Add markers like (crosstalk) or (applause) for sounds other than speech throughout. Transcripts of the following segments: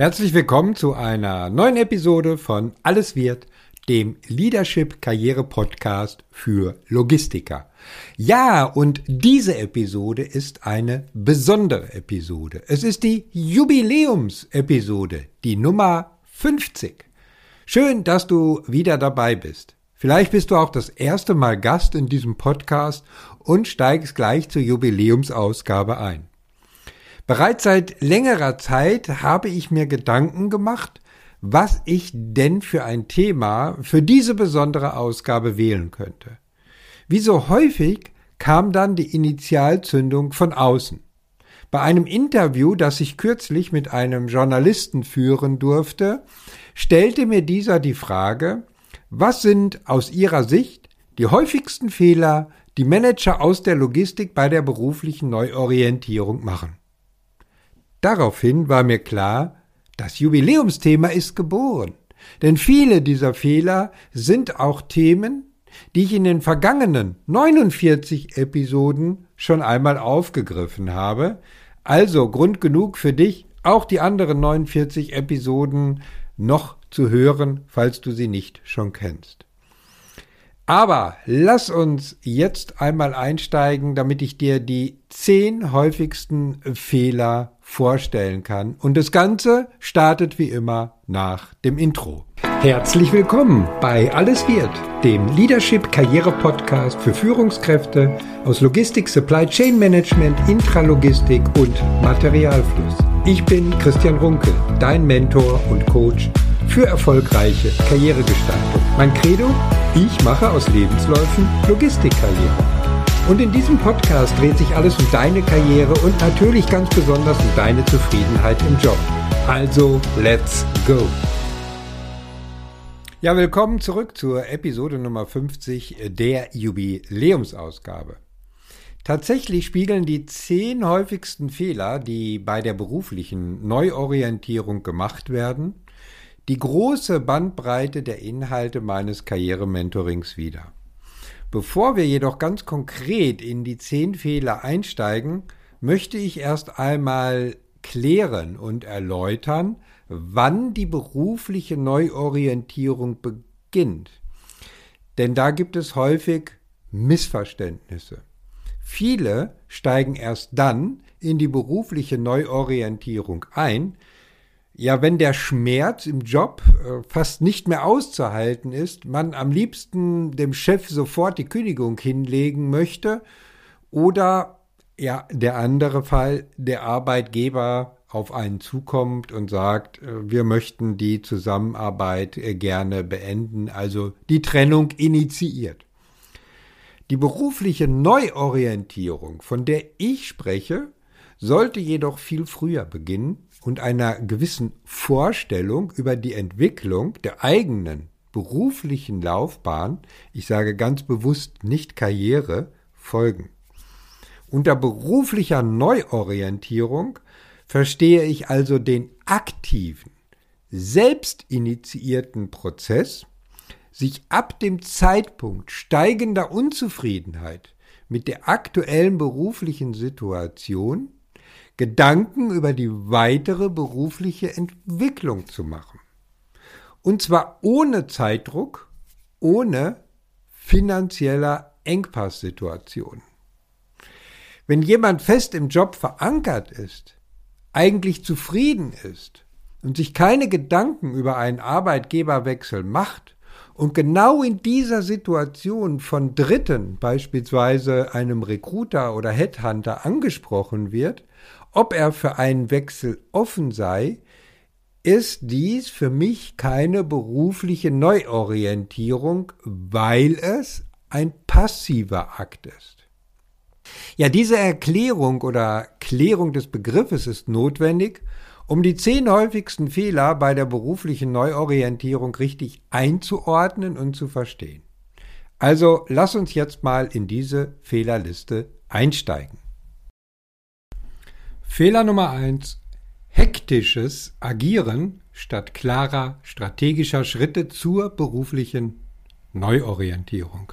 Herzlich willkommen zu einer neuen Episode von Alles wird, dem Leadership Karriere Podcast für Logistiker. Ja, und diese Episode ist eine besondere Episode. Es ist die Jubiläumsepisode, die Nummer 50. Schön, dass du wieder dabei bist. Vielleicht bist du auch das erste Mal Gast in diesem Podcast und steigst gleich zur Jubiläumsausgabe ein. Bereits seit längerer Zeit habe ich mir Gedanken gemacht, was ich denn für ein Thema für diese besondere Ausgabe wählen könnte. Wie so häufig kam dann die Initialzündung von außen. Bei einem Interview, das ich kürzlich mit einem Journalisten führen durfte, stellte mir dieser die Frage, was sind aus Ihrer Sicht die häufigsten Fehler, die Manager aus der Logistik bei der beruflichen Neuorientierung machen? Daraufhin war mir klar, das Jubiläumsthema ist geboren. Denn viele dieser Fehler sind auch Themen, die ich in den vergangenen 49 Episoden schon einmal aufgegriffen habe. Also Grund genug für dich, auch die anderen 49 Episoden noch zu hören, falls du sie nicht schon kennst. Aber lass uns jetzt einmal einsteigen, damit ich dir die zehn häufigsten Fehler vorstellen kann. Und das Ganze startet wie immer nach dem Intro. Herzlich willkommen bei Alles wird, dem Leadership Karriere Podcast für Führungskräfte aus Logistik, Supply Chain Management, Intralogistik und Materialfluss. Ich bin Christian Runkel, dein Mentor und Coach für erfolgreiche Karrieregestaltung. Mein Credo? Ich mache aus Lebensläufen Logistikkarriere. Und in diesem Podcast dreht sich alles um deine Karriere und natürlich ganz besonders um deine Zufriedenheit im Job. Also, let's go! Ja, willkommen zurück zur Episode Nummer 50 der Jubiläumsausgabe. Tatsächlich spiegeln die zehn häufigsten Fehler, die bei der beruflichen Neuorientierung gemacht werden, die große Bandbreite der Inhalte meines Karrierementorings wider. Bevor wir jedoch ganz konkret in die zehn Fehler einsteigen, möchte ich erst einmal klären und erläutern, wann die berufliche Neuorientierung beginnt. Denn da gibt es häufig Missverständnisse. Viele steigen erst dann in die berufliche Neuorientierung ein, ja, wenn der Schmerz im Job äh, fast nicht mehr auszuhalten ist, man am liebsten dem Chef sofort die Kündigung hinlegen möchte oder ja, der andere Fall, der Arbeitgeber auf einen zukommt und sagt, äh, wir möchten die Zusammenarbeit äh, gerne beenden, also die Trennung initiiert. Die berufliche Neuorientierung, von der ich spreche, sollte jedoch viel früher beginnen und einer gewissen Vorstellung über die Entwicklung der eigenen beruflichen Laufbahn, ich sage ganz bewusst nicht Karriere, folgen. Unter beruflicher Neuorientierung verstehe ich also den aktiven, selbstinitiierten Prozess, sich ab dem Zeitpunkt steigender Unzufriedenheit mit der aktuellen beruflichen Situation Gedanken über die weitere berufliche Entwicklung zu machen. Und zwar ohne Zeitdruck, ohne finanzieller Engpasssituation. Wenn jemand fest im Job verankert ist, eigentlich zufrieden ist und sich keine Gedanken über einen Arbeitgeberwechsel macht und genau in dieser Situation von Dritten, beispielsweise einem Recruiter oder Headhunter, angesprochen wird, ob er für einen Wechsel offen sei, ist dies für mich keine berufliche Neuorientierung, weil es ein passiver Akt ist. Ja, diese Erklärung oder Klärung des Begriffes ist notwendig, um die zehn häufigsten Fehler bei der beruflichen Neuorientierung richtig einzuordnen und zu verstehen. Also lass uns jetzt mal in diese Fehlerliste einsteigen. Fehler Nummer eins: Hektisches Agieren statt klarer strategischer Schritte zur beruflichen Neuorientierung.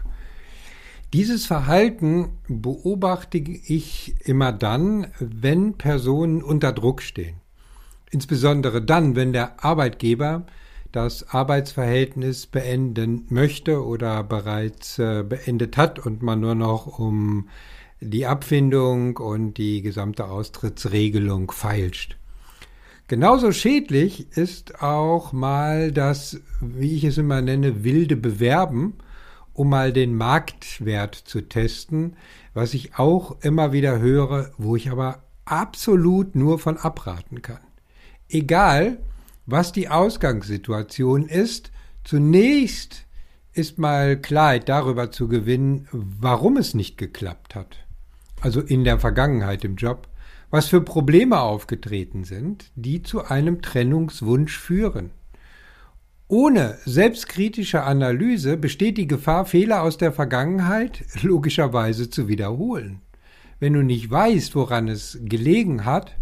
Dieses Verhalten beobachte ich immer dann, wenn Personen unter Druck stehen Insbesondere dann, wenn der Arbeitgeber das Arbeitsverhältnis beenden möchte oder bereits äh, beendet hat und man nur noch um die Abfindung und die gesamte Austrittsregelung feilscht. Genauso schädlich ist auch mal das, wie ich es immer nenne, wilde Bewerben, um mal den Marktwert zu testen, was ich auch immer wieder höre, wo ich aber absolut nur von abraten kann. Egal, was die Ausgangssituation ist, zunächst ist mal Klarheit darüber zu gewinnen, warum es nicht geklappt hat. Also in der Vergangenheit im Job, was für Probleme aufgetreten sind, die zu einem Trennungswunsch führen. Ohne selbstkritische Analyse besteht die Gefahr, Fehler aus der Vergangenheit (laughs) logischerweise zu wiederholen. Wenn du nicht weißt, woran es gelegen hat,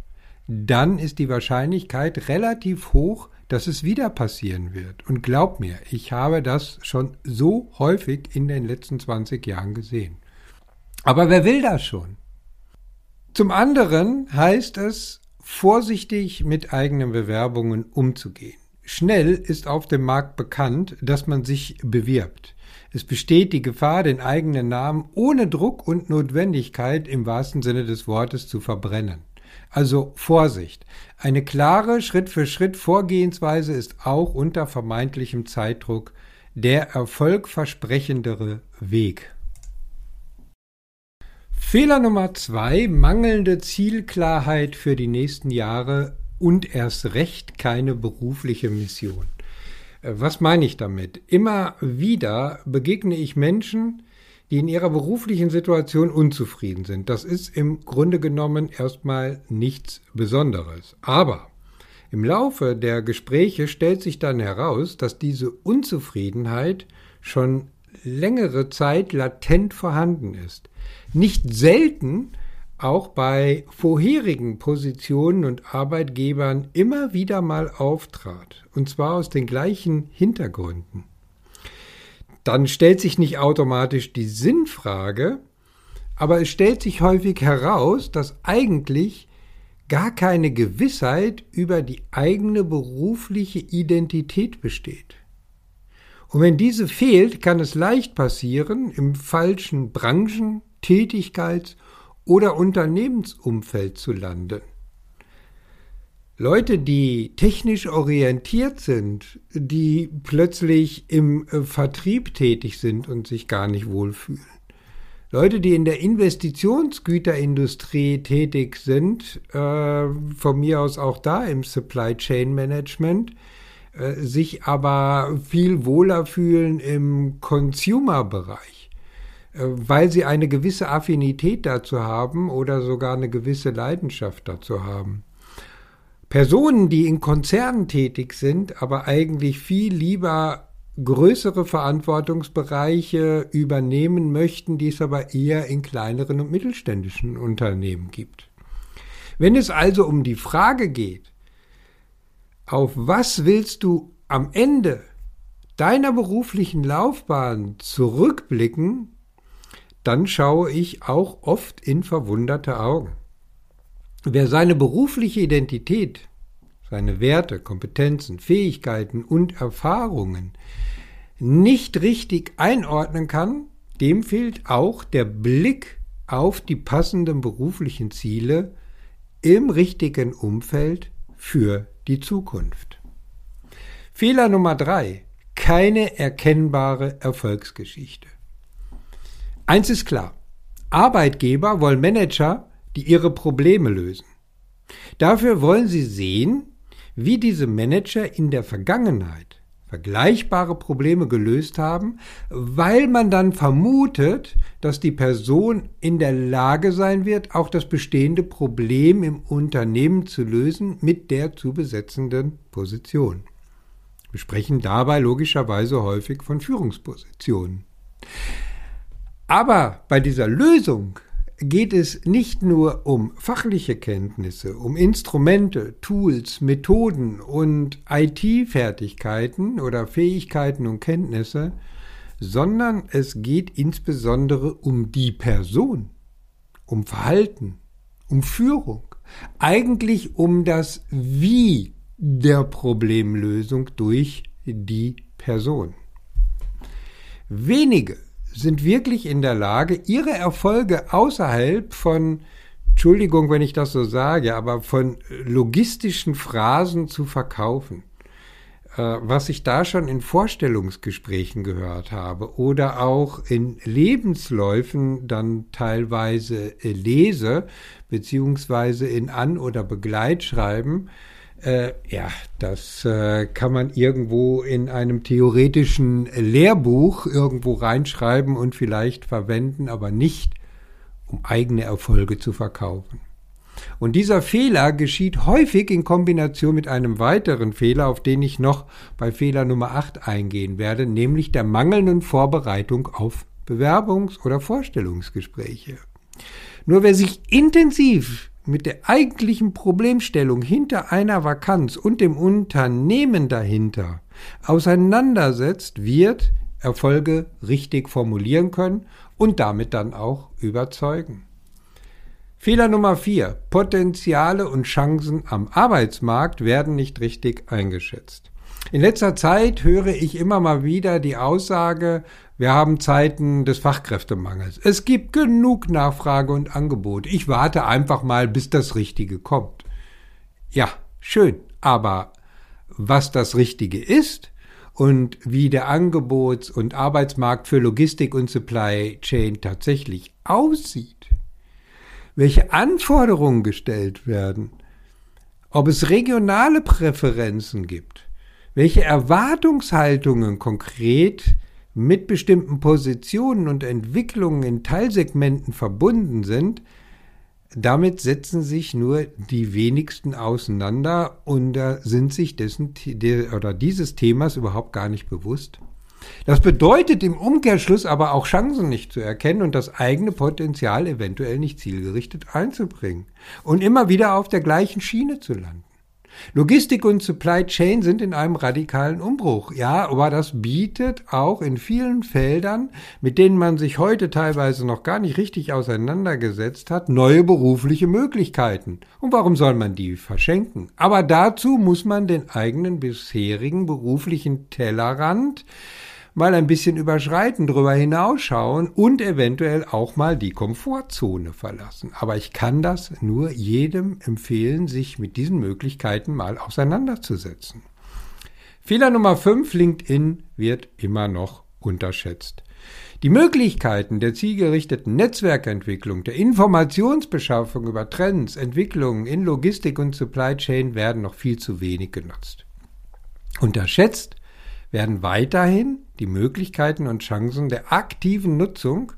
dann ist die Wahrscheinlichkeit relativ hoch, dass es wieder passieren wird. Und glaub mir, ich habe das schon so häufig in den letzten 20 Jahren gesehen. Aber wer will das schon? Zum anderen heißt es, vorsichtig mit eigenen Bewerbungen umzugehen. Schnell ist auf dem Markt bekannt, dass man sich bewirbt. Es besteht die Gefahr, den eigenen Namen ohne Druck und Notwendigkeit im wahrsten Sinne des Wortes zu verbrennen. Also Vorsicht. Eine klare Schritt für Schritt Vorgehensweise ist auch unter vermeintlichem Zeitdruck der erfolgversprechendere Weg. Fehler Nummer zwei, mangelnde Zielklarheit für die nächsten Jahre und erst recht keine berufliche Mission. Äh, was meine ich damit? Immer wieder begegne ich Menschen, die in ihrer beruflichen Situation unzufrieden sind. Das ist im Grunde genommen erstmal nichts Besonderes. Aber im Laufe der Gespräche stellt sich dann heraus, dass diese Unzufriedenheit schon längere Zeit latent vorhanden ist. Nicht selten auch bei vorherigen Positionen und Arbeitgebern immer wieder mal auftrat, und zwar aus den gleichen Hintergründen dann stellt sich nicht automatisch die Sinnfrage, aber es stellt sich häufig heraus, dass eigentlich gar keine Gewissheit über die eigene berufliche Identität besteht. Und wenn diese fehlt, kann es leicht passieren, im falschen Branchen-, Tätigkeits- oder Unternehmensumfeld zu landen. Leute, die technisch orientiert sind, die plötzlich im äh, Vertrieb tätig sind und sich gar nicht wohlfühlen. Leute, die in der Investitionsgüterindustrie tätig sind, äh, von mir aus auch da im Supply Chain Management, sich aber viel wohler fühlen im Consumer-Bereich, äh, weil sie eine gewisse Affinität dazu haben oder sogar eine gewisse Leidenschaft dazu haben. Personen, die in Konzernen tätig sind, aber eigentlich viel lieber größere Verantwortungsbereiche übernehmen möchten, die es aber eher in kleineren und mittelständischen Unternehmen gibt. Wenn es also um die Frage geht, auf was willst du am Ende deiner beruflichen Laufbahn zurückblicken, dann schaue ich auch oft in verwunderte Augen. Wer seine berufliche Identität, seine Werte, Kompetenzen, Fähigkeiten und Erfahrungen nicht richtig einordnen kann, dem fehlt auch der Blick auf die passenden beruflichen Ziele im richtigen Umfeld für die Zukunft. Fehler Nummer drei. Keine erkennbare Erfolgsgeschichte. Eins ist klar. Arbeitgeber wollen Manager die ihre Probleme lösen. Dafür wollen sie sehen, wie diese Manager in der Vergangenheit vergleichbare Probleme gelöst haben, weil man dann vermutet, dass die Person in der Lage sein wird, auch das bestehende Problem im Unternehmen zu lösen mit der zu besetzenden Position. Wir sprechen dabei logischerweise häufig von Führungspositionen. Aber bei dieser Lösung geht es nicht nur um fachliche Kenntnisse, um Instrumente, Tools, Methoden und IT-Fertigkeiten oder Fähigkeiten und Kenntnisse, sondern es geht insbesondere um die Person, um Verhalten, um Führung, Eigentlich um das Wie der Problemlösung durch die Person. Wenige sind wirklich in der Lage, ihre Erfolge außerhalb von, Entschuldigung, wenn ich das so sage, aber von logistischen Phrasen zu verkaufen. Äh, was ich da schon in Vorstellungsgesprächen gehört habe oder auch in Lebensläufen dann teilweise lese, beziehungsweise in An- oder Begleitschreiben, äh, ja, das äh, kann man irgendwo in einem theoretischen Lehrbuch irgendwo reinschreiben und vielleicht verwenden, aber nicht, um eigene Erfolge zu verkaufen. Und dieser Fehler geschieht häufig in Kombination mit einem weiteren Fehler, auf den ich noch bei Fehler Nummer 8 eingehen werde, nämlich der mangelnden Vorbereitung auf Bewerbungs- oder Vorstellungsgespräche. Nur wer sich intensiv mit der eigentlichen Problemstellung hinter einer Vakanz und dem Unternehmen dahinter auseinandersetzt, wird Erfolge richtig formulieren können und damit dann auch überzeugen. Fehler Nummer vier. Potenziale und Chancen am Arbeitsmarkt werden nicht richtig eingeschätzt. In letzter Zeit höre ich immer mal wieder die Aussage, wir haben Zeiten des Fachkräftemangels. Es gibt genug Nachfrage und Angebot. Ich warte einfach mal, bis das Richtige kommt. Ja, schön. Aber was das Richtige ist und wie der Angebots- und Arbeitsmarkt für Logistik und Supply Chain tatsächlich aussieht, welche Anforderungen gestellt werden, ob es regionale Präferenzen gibt, welche Erwartungshaltungen konkret mit bestimmten Positionen und Entwicklungen in Teilsegmenten verbunden sind, damit setzen sich nur die wenigsten auseinander und sind sich dessen oder dieses Themas überhaupt gar nicht bewusst. Das bedeutet im Umkehrschluss aber auch Chancen nicht zu erkennen und das eigene Potenzial eventuell nicht zielgerichtet einzubringen und immer wieder auf der gleichen Schiene zu landen. Logistik und Supply Chain sind in einem radikalen Umbruch. Ja, aber das bietet auch in vielen Feldern, mit denen man sich heute teilweise noch gar nicht richtig auseinandergesetzt hat, neue berufliche Möglichkeiten. Und warum soll man die verschenken? Aber dazu muss man den eigenen bisherigen beruflichen Tellerrand mal ein bisschen überschreiten, drüber hinausschauen und eventuell auch mal die Komfortzone verlassen. Aber ich kann das nur jedem empfehlen, sich mit diesen Möglichkeiten mal auseinanderzusetzen. Fehler Nummer 5, LinkedIn wird immer noch unterschätzt. Die Möglichkeiten der zielgerichteten Netzwerkentwicklung, der Informationsbeschaffung über Trends, Entwicklungen in Logistik und Supply Chain werden noch viel zu wenig genutzt. Unterschätzt werden weiterhin die Möglichkeiten und Chancen der aktiven Nutzung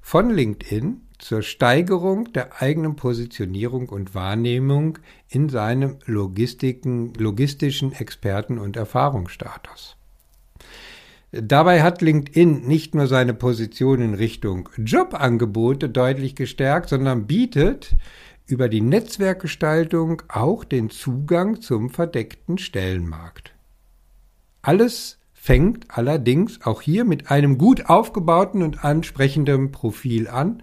von LinkedIn zur Steigerung der eigenen Positionierung und Wahrnehmung in seinem logistischen Experten- und Erfahrungsstatus. Dabei hat LinkedIn nicht nur seine Position in Richtung Jobangebote deutlich gestärkt, sondern bietet über die Netzwerkgestaltung auch den Zugang zum verdeckten Stellenmarkt. Alles fängt allerdings auch hier mit einem gut aufgebauten und ansprechenden Profil an,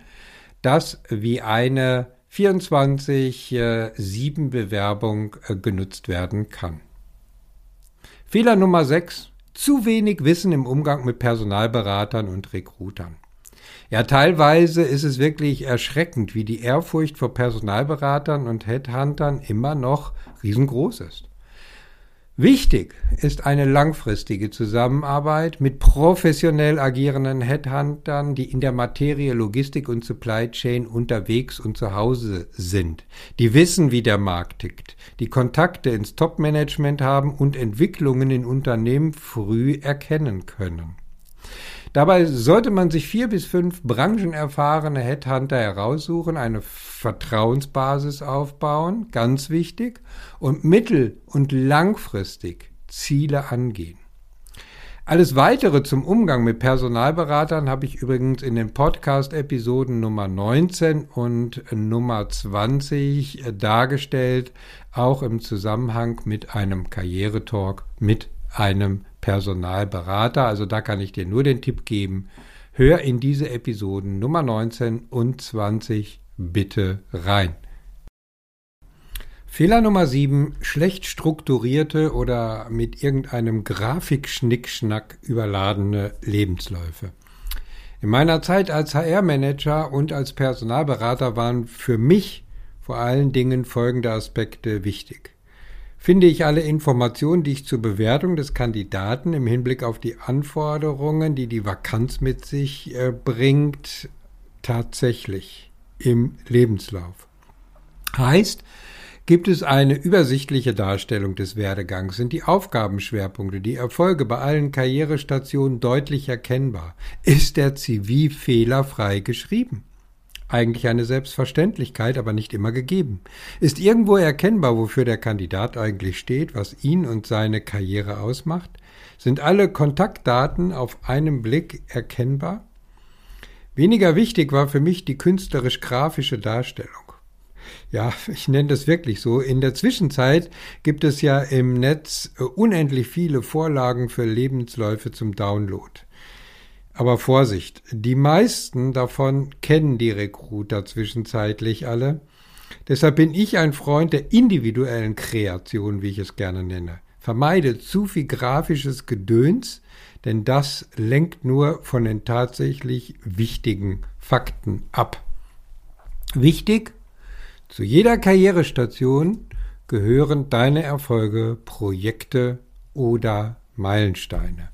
das wie eine 24-7 Bewerbung äh, genutzt werden kann. Fehler Nummer 6. Zu wenig Wissen im Umgang mit Personalberatern und Rekrutern. Ja, teilweise ist es wirklich erschreckend, wie die Ehrfurcht vor Personalberatern und Headhuntern immer noch riesengroß ist. Wichtig ist eine langfristige Zusammenarbeit mit professionell agierenden Headhuntern, die in der Materie Logistik und Supply Chain unterwegs und zu Hause sind, die wissen, wie der Markt tickt, die Kontakte ins Top-Management haben und Entwicklungen in Unternehmen früh erkennen können. Dabei sollte man sich vier bis fünf branchenerfahrene Headhunter heraussuchen, eine Vertrauensbasis aufbauen, ganz wichtig, und mittel- und langfristig Ziele angehen. Alles weitere zum Umgang mit Personalberatern habe ich übrigens in den Podcast-Episoden Nummer 19 und Nummer 20 dargestellt, auch im Zusammenhang mit einem Karrieretalk mit einem Personalberater. Also da kann ich dir nur den Tipp geben, hör in diese Episoden Nummer 19 und 20 bitte rein. Fehler Nummer 7. Schlecht strukturierte oder mit irgendeinem Grafikschnickschnack überladene Lebensläufe. In meiner Zeit als HR-Manager und als Personalberater waren für mich vor allen Dingen folgende Aspekte wichtig. Finde ich alle Informationen, die ich zur Bewertung des Kandidaten im Hinblick auf die Anforderungen, die die Vakanz mit sich äh, bringt, tatsächlich im Lebenslauf? Heißt, gibt es eine übersichtliche Darstellung des Werdegangs, sind die Aufgabenschwerpunkte, die Erfolge bei allen Karrierestationen deutlich erkennbar, ist der CV fehlerfrei geschrieben. Eigentlich eine Selbstverständlichkeit, aber nicht immer gegeben. Ist irgendwo erkennbar, wofür der Kandidat eigentlich steht, was ihn und seine Karriere ausmacht? Sind alle Kontaktdaten auf einen Blick erkennbar? Weniger wichtig war für mich die künstlerisch-grafische Darstellung. Ja, (laughs) ich nenne das wirklich so. In der Zwischenzeit gibt es ja im Netz äh, unendlich viele Vorlagen für Lebensläufe zum Download. Aber Vorsicht, die meisten davon kennen die Recruiter zwischenzeitlich alle. Deshalb bin ich ein Freund der individuellen Kreation, wie ich es gerne nenne. Vermeide zu viel grafisches Gedöns, denn das lenkt nur von den tatsächlich wichtigen Fakten ab. Wichtig zu jeder Karrierestation gehören deine Erfolge, Projekte oder Meilensteine.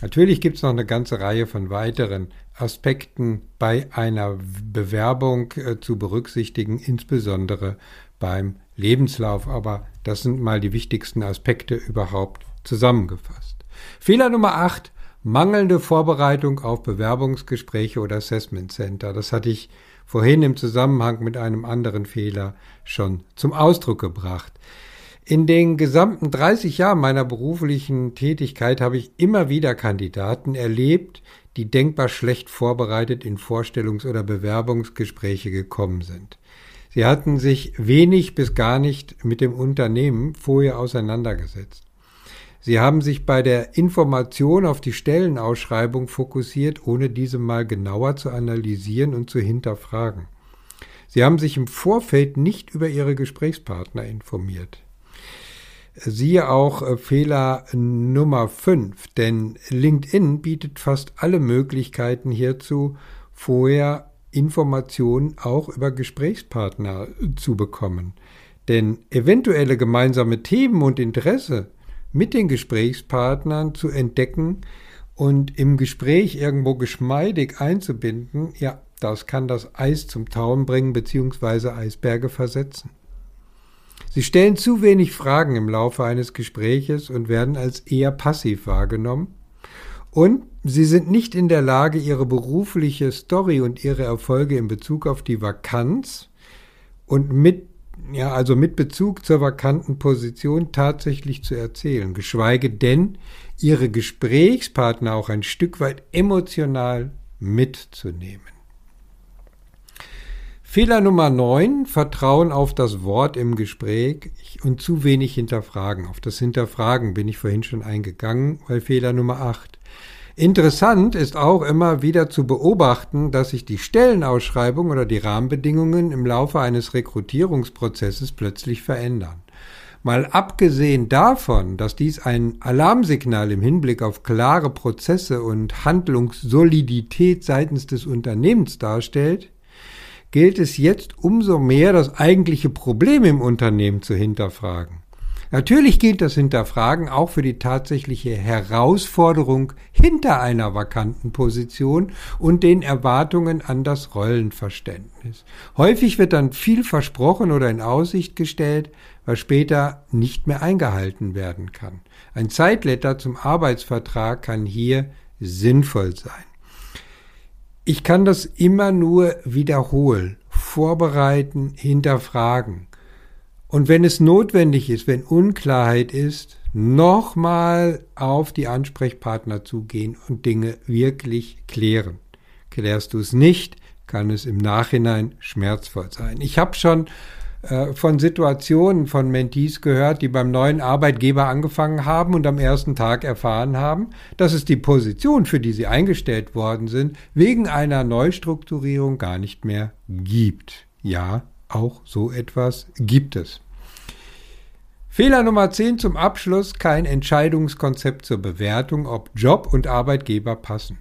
Natürlich gibt es noch eine ganze Reihe von weiteren Aspekten bei einer Bewerbung äh, zu berücksichtigen, insbesondere beim Lebenslauf. Aber das sind mal die wichtigsten Aspekte überhaupt zusammengefasst. Fehler Nummer 8, mangelnde Vorbereitung auf Bewerbungsgespräche oder Assessment Center. Das hatte ich vorhin im Zusammenhang mit einem anderen Fehler schon zum Ausdruck gebracht. In den gesamten 30 Jahren meiner beruflichen Tätigkeit habe ich immer wieder Kandidaten erlebt, die denkbar schlecht vorbereitet in Vorstellungs- oder Bewerbungsgespräche gekommen sind. Sie hatten sich wenig bis gar nicht mit dem Unternehmen vorher auseinandergesetzt. Sie haben sich bei der Information auf die Stellenausschreibung fokussiert, ohne diese mal genauer zu analysieren und zu hinterfragen. Sie haben sich im Vorfeld nicht über Ihre Gesprächspartner informiert. Siehe auch äh, Fehler Nummer 5, denn LinkedIn bietet fast alle Möglichkeiten hierzu, vorher Informationen auch über Gesprächspartner zu bekommen. Denn eventuelle gemeinsame Themen und Interesse mit den Gesprächspartnern zu entdecken und im Gespräch irgendwo geschmeidig einzubinden, ja, das kann das Eis zum Tauen bringen bzw. Eisberge versetzen. Sie stellen zu wenig Fragen im Laufe eines Gespräches und werden als eher passiv wahrgenommen. Und sie sind nicht in der Lage, ihre berufliche Story und ihre Erfolge in Bezug auf die Vakanz und mit ja, also mit Bezug zur vakanten Position tatsächlich zu erzählen, geschweige denn ihre Gesprächspartner auch ein Stück weit emotional mitzunehmen. Fehler Nummer 9, Vertrauen auf das Wort im Gespräch und zu wenig hinterfragen. Auf das Hinterfragen bin ich vorhin schon eingegangen, weil Fehler Nummer 8. Interessant ist auch immer wieder zu beobachten, dass sich die Stellenausschreibung oder die Rahmenbedingungen im Laufe eines Rekrutierungsprozesses plötzlich verändern. Mal abgesehen davon, dass dies ein Alarmsignal im Hinblick auf klare Prozesse und Handlungssolidität seitens des Unternehmens darstellt, gilt es jetzt umso mehr, das eigentliche Problem im Unternehmen zu hinterfragen. Natürlich gilt das Hinterfragen auch für die tatsächliche Herausforderung hinter einer vakanten Position und den Erwartungen an das Rollenverständnis. Häufig wird dann viel versprochen oder in Aussicht gestellt, was später nicht mehr eingehalten werden kann. Ein Zeitletter zum Arbeitsvertrag kann hier sinnvoll sein. Ich kann das immer nur wiederholen, vorbereiten, hinterfragen. Und wenn es notwendig ist, wenn Unklarheit ist, nochmal auf die Ansprechpartner zugehen und Dinge wirklich klären. Klärst du es nicht, kann es im Nachhinein schmerzvoll sein. Ich habe schon von Situationen von Mentees gehört, die beim neuen Arbeitgeber angefangen haben und am ersten Tag erfahren haben, dass es die Position, für die sie eingestellt worden sind, wegen einer Neustrukturierung gar nicht mehr gibt. Ja, auch so etwas gibt es. Fehler Nummer 10 zum Abschluss, kein Entscheidungskonzept zur Bewertung, ob Job und Arbeitgeber passen.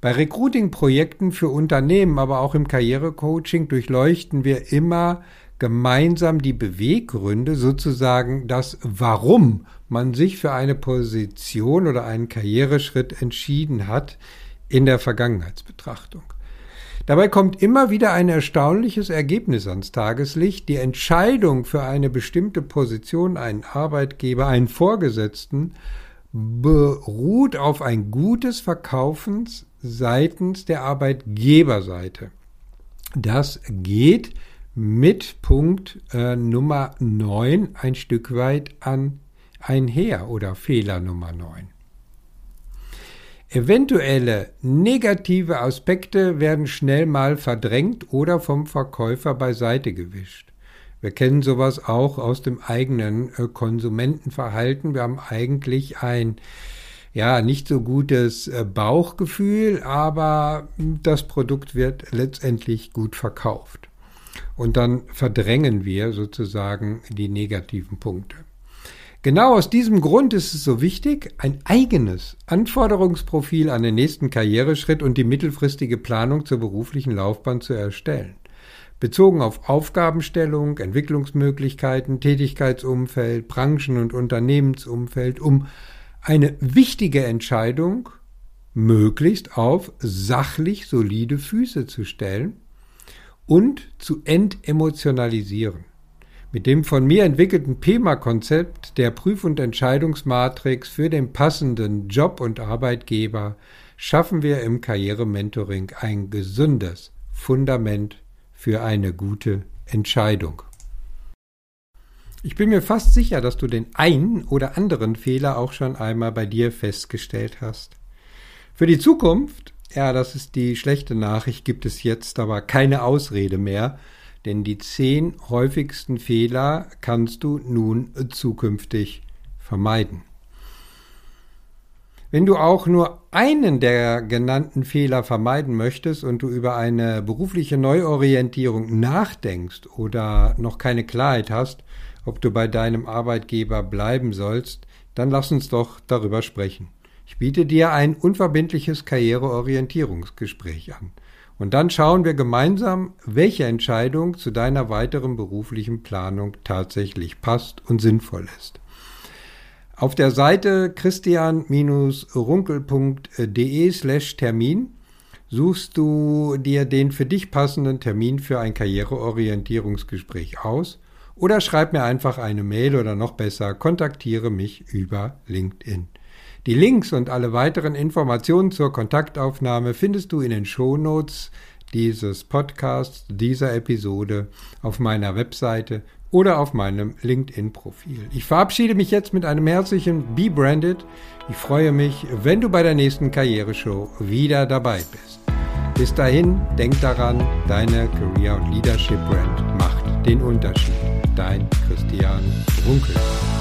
Bei Recruiting-Projekten für Unternehmen, aber auch im Karrierecoaching durchleuchten wir immer gemeinsam die Beweggründe, sozusagen das Warum man sich für eine Position oder einen Karriereschritt entschieden hat in der Vergangenheitsbetrachtung. Dabei kommt immer wieder ein erstaunliches Ergebnis ans Tageslicht. Die Entscheidung für eine bestimmte Position, einen Arbeitgeber, einen Vorgesetzten beruht auf ein gutes Verkaufens seitens der Arbeitgeberseite. Das geht mit Punkt äh, Nummer 9 ein Stück weit an einher oder Fehler Nummer 9. Eventuelle negative Aspekte werden schnell mal verdrängt oder vom Verkäufer beiseite gewischt. Wir kennen sowas auch aus dem eigenen äh, Konsumentenverhalten. Wir haben eigentlich ein ja nicht so gutes äh, Bauchgefühl, aber das Produkt wird letztendlich gut verkauft. Und dann verdrängen wir sozusagen die negativen Punkte. Genau aus diesem Grund ist es so wichtig, ein eigenes Anforderungsprofil an den nächsten Karriereschritt und die mittelfristige Planung zur beruflichen Laufbahn zu erstellen. Bezogen auf Aufgabenstellung, Entwicklungsmöglichkeiten, Tätigkeitsumfeld, Branchen- und Unternehmensumfeld, um eine wichtige Entscheidung möglichst auf sachlich solide Füße zu stellen und zu entemotionalisieren. Mit dem von mir entwickelten PEMA-Konzept der Prüf- und Entscheidungsmatrix für den passenden Job und Arbeitgeber schaffen wir im Karrierementoring ein gesundes Fundament für eine gute Entscheidung. Ich bin mir fast sicher, dass du den einen oder anderen Fehler auch schon einmal bei dir festgestellt hast. Für die Zukunft, ja, das ist die schlechte Nachricht, gibt es jetzt aber keine Ausrede mehr, denn die zehn häufigsten Fehler kannst du nun zukünftig vermeiden. Wenn du auch nur einen der genannten Fehler vermeiden möchtest und du über eine berufliche Neuorientierung nachdenkst oder noch keine Klarheit hast, ob du bei deinem Arbeitgeber bleiben sollst, dann lass uns doch darüber sprechen. Ich biete dir ein unverbindliches Karriereorientierungsgespräch an. Und dann schauen wir gemeinsam, welche Entscheidung zu deiner weiteren beruflichen Planung tatsächlich passt und sinnvoll ist. Auf der Seite christian-runkel.de slash Termin suchst du dir den für dich passenden Termin für ein Karriereorientierungsgespräch aus oder schreib mir einfach eine Mail oder noch besser, kontaktiere mich über LinkedIn. Die Links und alle weiteren Informationen zur Kontaktaufnahme findest du in den Shownotes dieses Podcasts, dieser Episode auf meiner Webseite oder auf meinem LinkedIn-Profil. Ich verabschiede mich jetzt mit einem herzlichen Be Branded. Ich freue mich, wenn du bei der nächsten Karriereshow wieder dabei bist. Bis dahin, denk daran, deine Career- und Leadership-Brand macht den Unterschied. Dein Christian Runkel.